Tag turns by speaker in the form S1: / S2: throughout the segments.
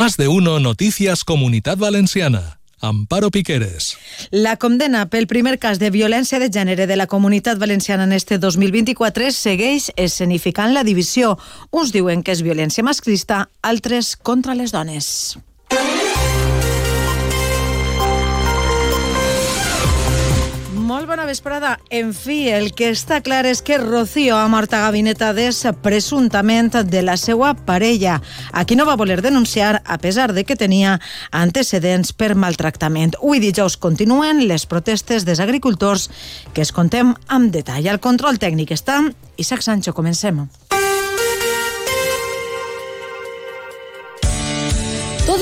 S1: Más de uno Noticias Comunidad Valenciana. Amparo Piqueres.
S2: La condena pel primer cas de violència de gènere de la comunitat valenciana en este 2024 segueix escenificant la divisió. Uns diuen que és violència masclista, altres contra les dones. Bona vesprada. En fi, el que està clar és que Rocío ha mort a gabinetades presumptament de la seva parella, a qui no va voler denunciar a pesar de que tenia antecedents per maltractament. Avui dijous continuen les protestes dels agricultors que es contem amb detall. Al control tècnic està Isaac Sancho. Comencem.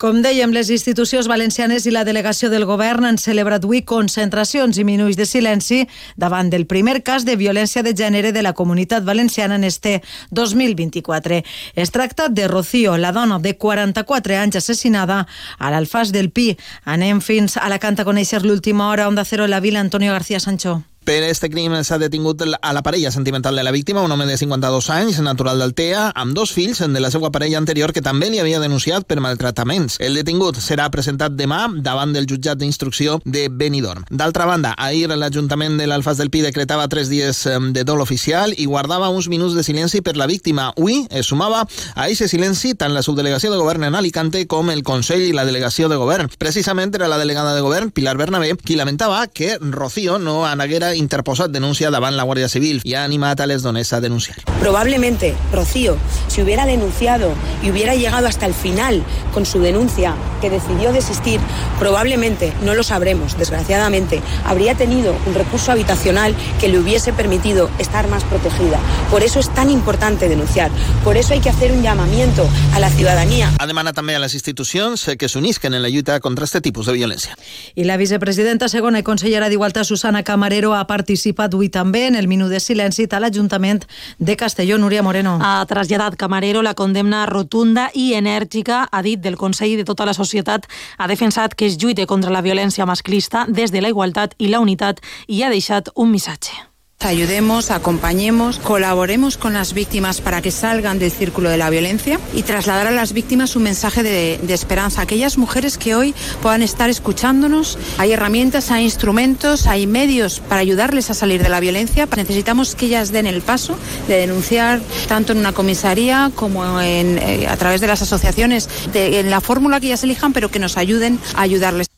S2: Com dèiem, les institucions valencianes i la delegació del govern han celebrat avui concentracions i minuts de silenci davant del primer cas de violència de gènere de la comunitat valenciana en este 2024. Es tracta de Rocío, la dona de 44 anys assassinada a l'Alfàs del Pi. Anem fins a la canta a conèixer l'última hora, Onda Cero, la Vila, Antonio García Sancho.
S3: Per este crim s'ha detingut a la parella sentimental de la víctima, un home de 52 anys, natural d'Altea, amb dos fills de la seva parella anterior que també li havia denunciat per maltractaments. El detingut serà presentat demà davant del jutjat d'instrucció de Benidorm. D'altra banda, ahir l'Ajuntament de l'Alfàs del Pi decretava tres dies de dol oficial i guardava uns minuts de silenci per la víctima. Avui es sumava a aquest silenci tant la subdelegació de govern en Alicante com el Consell i la delegació de govern. Precisament era la delegada de govern, Pilar Bernabé, qui lamentava que Rocío no anaguera interposat denúncia davant la Guardia Civil y ha animado a les dones a denunciar.
S4: Probablemente Rocío, si hubiera denunciado y hubiera llegado hasta el final con su denuncia, que decidió desistir, probablemente, no lo sabremos, desgraciadamente, habría tenido un recurso habitacional que le hubiese permitido estar más protegida. Por eso es tan importante denunciar, por eso hay que hacer un llamamiento a la ciudadanía.
S3: Ha demanat també a les institucions que s'unisquen en la lluita contra este tipus de violència.
S2: I la vicepresidenta segona i consellera d'Igualtat, Susana Camarero, ha participat avui també en el minut de silenci a l'Ajuntament de Castelló. Núria Moreno.
S5: Ha traslladat Camarero la condemna rotunda i enèrgica, ha dit, del Consell de tota la societat, ha defensat que es lluite contra la violència masclista des de la igualtat i la unitat i ha deixat un missatge.
S6: Ayudemos, acompañemos, colaboremos con las víctimas para que salgan del círculo de la violencia y trasladar a las víctimas un mensaje de, esperanza. Aquellas mujeres que hoy puedan estar escuchándonos, hay herramientas, hay instrumentos, hay medios para ayudarles a salir de la violencia. Necesitamos que ellas den el paso de denunciar tanto en una comisaría como en, eh, a través de las asociaciones, en la fórmula que ellas elijan, pero que nos ayuden a ayudarles.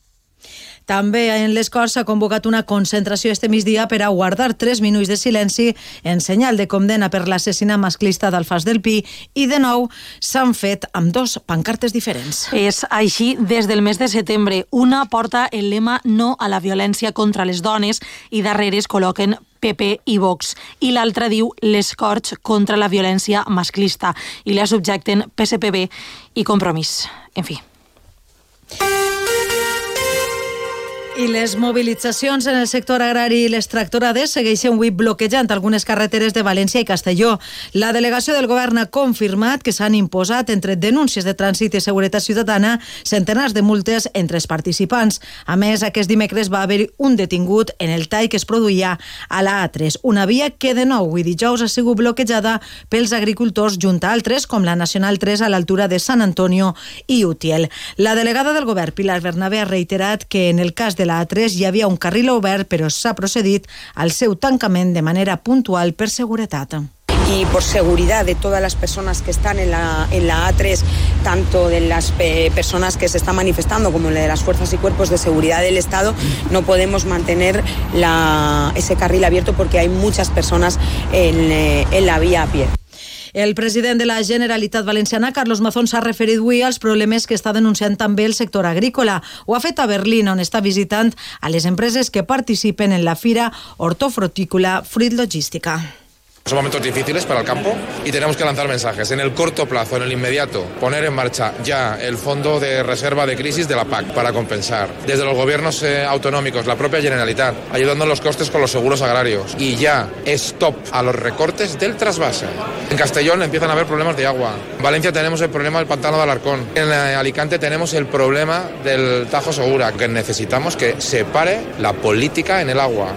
S2: També en les Corts s'ha convocat una concentració este migdia per a guardar tres minuts de silenci en senyal de condena per l'assassinat masclista d'Alfàs del Pi i de nou s'han fet amb dos pancartes diferents.
S5: És així des del mes de setembre. Una porta el lema no a la violència contra les dones i darrere es col·loquen PP i Vox, i l'altra diu les Corts contra la violència masclista i la subjecten PSPB i Compromís. En fi.
S2: I les mobilitzacions en el sector agrari i les tractorades segueixen avui bloquejant algunes carreteres de València i Castelló. La delegació del govern ha confirmat que s'han imposat entre denúncies de trànsit i seguretat ciutadana centenars de multes entre els participants. A més, aquest dimecres va haver un detingut en el tall que es produïa a la A3, una via que de nou avui dijous ha sigut bloquejada pels agricultors junt a altres com la Nacional 3 a l'altura de Sant Antonio i Utiel. La delegada del govern, Pilar Bernabé, ha reiterat que en el cas de la A3 hi havia un carril obert, però s'ha procedit al seu tancament de manera puntual per seguretat.
S4: y por seguridad de todas las personas que están en la, en la A3, tanto de las eh, personas que se están manifestando como de las fuerzas y cuerpos de seguridad del Estado, no podemos mantener ese carril abierto porque hay muchas personas en, eh, en la vía a pie.
S2: El president de la Generalitat Valenciana, Carlos Mazón, s'ha referit avui als problemes que està denunciant també el sector agrícola. Ho ha fet a Berlín, on està visitant a les empreses que participen en la fira hortofrutícola Fruit Logística.
S7: Son momentos difíciles para el campo y tenemos que lanzar mensajes. En el corto plazo, en el inmediato, poner en marcha ya el fondo de reserva de crisis de la PAC para compensar. Desde los gobiernos eh, autonómicos, la propia Generalitat, ayudando en los costes con los seguros agrarios. Y ya, stop a los recortes del trasvase. En Castellón empiezan a haber problemas de agua. En Valencia tenemos el problema del pantano de Alarcón. En eh, Alicante tenemos el problema del Tajo Segura, que necesitamos que se pare la política en el agua.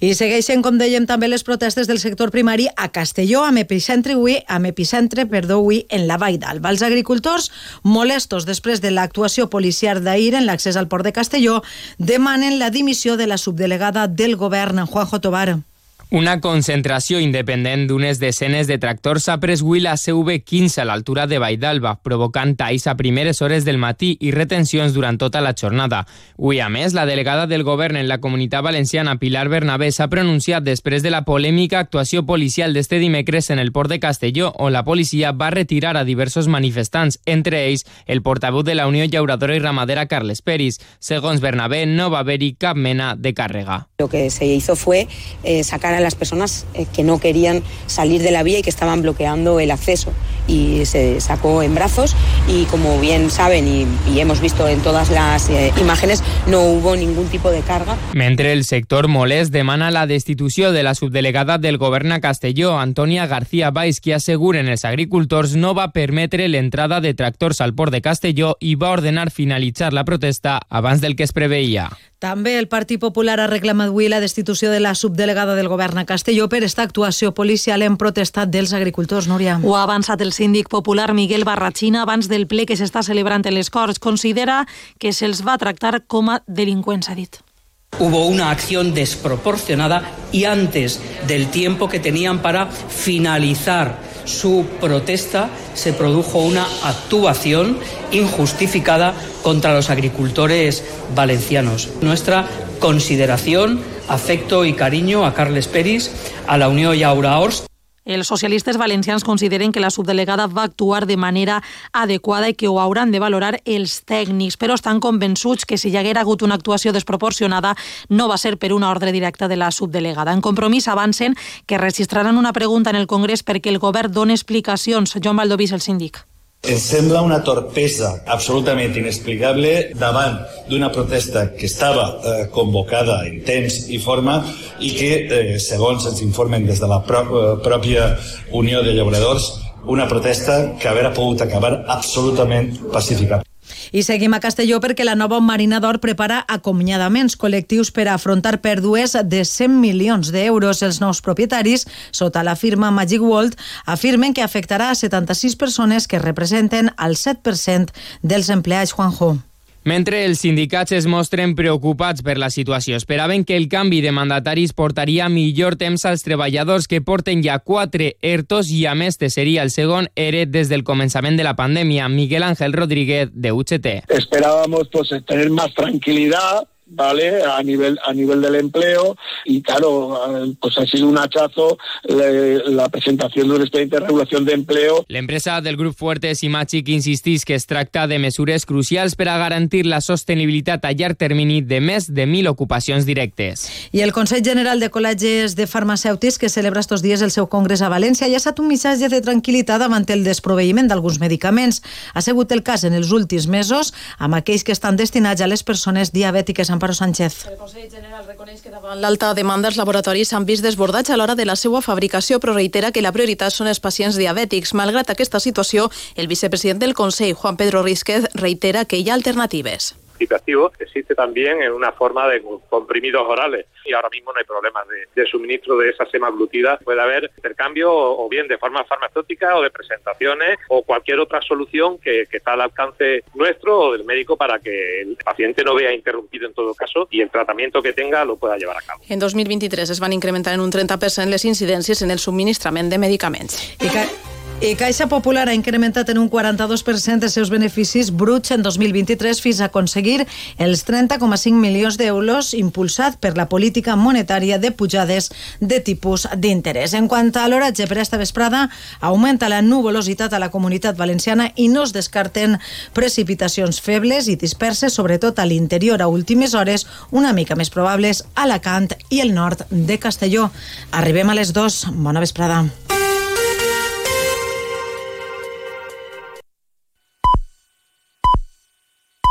S2: I segueixen, com dèiem, també les protestes del sector primari a Castelló, amb epicentre avui, amb epicentre, perdó, avui en la Vall d'Alba. Els agricultors, molestos després de l'actuació policial d'ahir en l'accés al port de Castelló, demanen la dimissió de la subdelegada del govern, Juanjo Tobar.
S8: Una concentració independent d'unes desenes de tractors ha pres avui la CV15 a l'altura de Vaidalba, provocant talls a primeres hores del matí i retencions durant tota la jornada. Avui, a més, la delegada del govern en la comunitat valenciana, Pilar Bernabé, s'ha pronunciat després de la polèmica actuació policial d'este dimecres en el port de Castelló, on la policia va retirar a diversos manifestants, entre ells el portaveu de la Unió Llauradora i Ramadera, Carles Peris. Segons Bernabé, no va haver-hi cap mena de càrrega.
S4: Lo que se hizo fue eh, sacar a las personas eh, que no querían salir de la vía y que estaban bloqueando el acceso. Y se sacó en brazos y como bien saben y, y hemos visto en todas las eh, imágenes, no hubo ningún tipo de carga.
S8: Mentre el sector molest demana la destitució de la subdelegada del govern a Castelló, Antònia García Baix, qui asseguren els agricultors no va permetre l'entrada de tractors al port de Castelló i va ordenar finalitzar la protesta abans del que es preveia.
S2: També el Partit Popular ha reclamat avui la destitució de la subdelegada del govern a Castelló per esta actuació policial en protestat dels agricultors, Núria.
S5: Ho ha avançat el síndic popular Miguel Barrachina abans del ple que s'està celebrant en les Corts. Considera que se'ls va tractar com a delinqüents, ha dit.
S9: Hubo una acción desproporcionada y antes del tiempo que tenían para finalizar su protesta se produjo una actuación injustificada contra los agricultores valencianos. Nuestra consideración, afecto y cariño a Carles Peris, a la Unió Llaura Ors
S5: els socialistes valencians consideren que la subdelegada va actuar de manera adequada i que ho hauran de valorar els tècnics, però estan convençuts que si hi haguera hagut una actuació desproporcionada no va ser per una ordre directa de la subdelegada. En compromís avancen que registraran una pregunta en el Congrés perquè el govern doni explicacions. Joan Valdovís, el síndic.
S10: Ens sembla una torpesa absolutament inexplicable davant d'una protesta que estava eh, convocada en temps i forma i que, eh, segons ens informen des de la pro eh, pròpia Unió de Llauradors, una protesta que haurà pogut acabar absolutament pacífica.
S2: I seguim a Castelló perquè la nova Marina d'Or prepara acomiadaments col·lectius per afrontar pèrdues de 100 milions d'euros. Els nous propietaris, sota la firma Magic World, afirmen que afectarà a 76 persones que representen el 7% dels empleats Juanjo.
S8: Mentre els sindicats es mostren preocupats per la situació, esperaven que el canvi de mandataris portaria millor temps als treballadors que porten ja quatre ERTOs i a més seria el segon ERE des del començament de la pandèmia. Miguel Ángel Rodríguez, de UGT.
S11: Esperábamos pues, tener más tranquilidad ¿vale? A nivel, a nivel del empleo y claro, pues ha sido un hachazo le, la presentación de un expediente de regulación de empleo.
S8: L'empresa del grup Fuertes i Machic insistís que es tracta de mesures crucials per a garantir la sostenibilitat a llarg termini de més de 1.000 ocupacions directes.
S2: I el Consell General de Col·legis de Farmacèutics, que celebra estos dies el seu congrés a València, ja ha estat un missatge de tranquil·litat davant el desproveïment d'alguns medicaments. Ha sigut el cas en els últims mesos amb aquells que estan destinats a les persones diabètiques Amparo Sánchez.
S12: El Consell General reconeix que davant l'alta demanda els laboratoris s'han vist desbordats a l'hora de la seva fabricació, però reitera que la prioritat són els pacients diabètics. Malgrat aquesta situació, el vicepresident del Consell, Juan Pedro Rísquez, reitera que hi ha alternatives
S13: existe también en una forma de comprimidos orales y ahora mismo no hay problemas de, de suministro de esa semaglutida. Puede haber intercambio o, o, bien de forma farmacéutica o de presentaciones o cualquier otra solución que, que está al alcance nuestro o del médico para que el paciente no vea interrumpido en todo caso y el tratamiento que tenga lo pueda llevar a cabo.
S12: En 2023 es van incrementar en un 30% les incidències en el subministrament de medicaments.
S2: I que I Caixa Popular ha incrementat en un 42% els seus beneficis bruts en 2023 fins a aconseguir els 30,5 milions d'euros impulsat per la política monetària de pujades de tipus d'interès. En quant a l'oratge per esta vesprada, augmenta la nuvolositat a la comunitat valenciana i no es descarten precipitacions febles i disperses, sobretot a l'interior a últimes hores, una mica més probables a Alacant i el nord de Castelló. Arribem a les 2. Bona vesprada.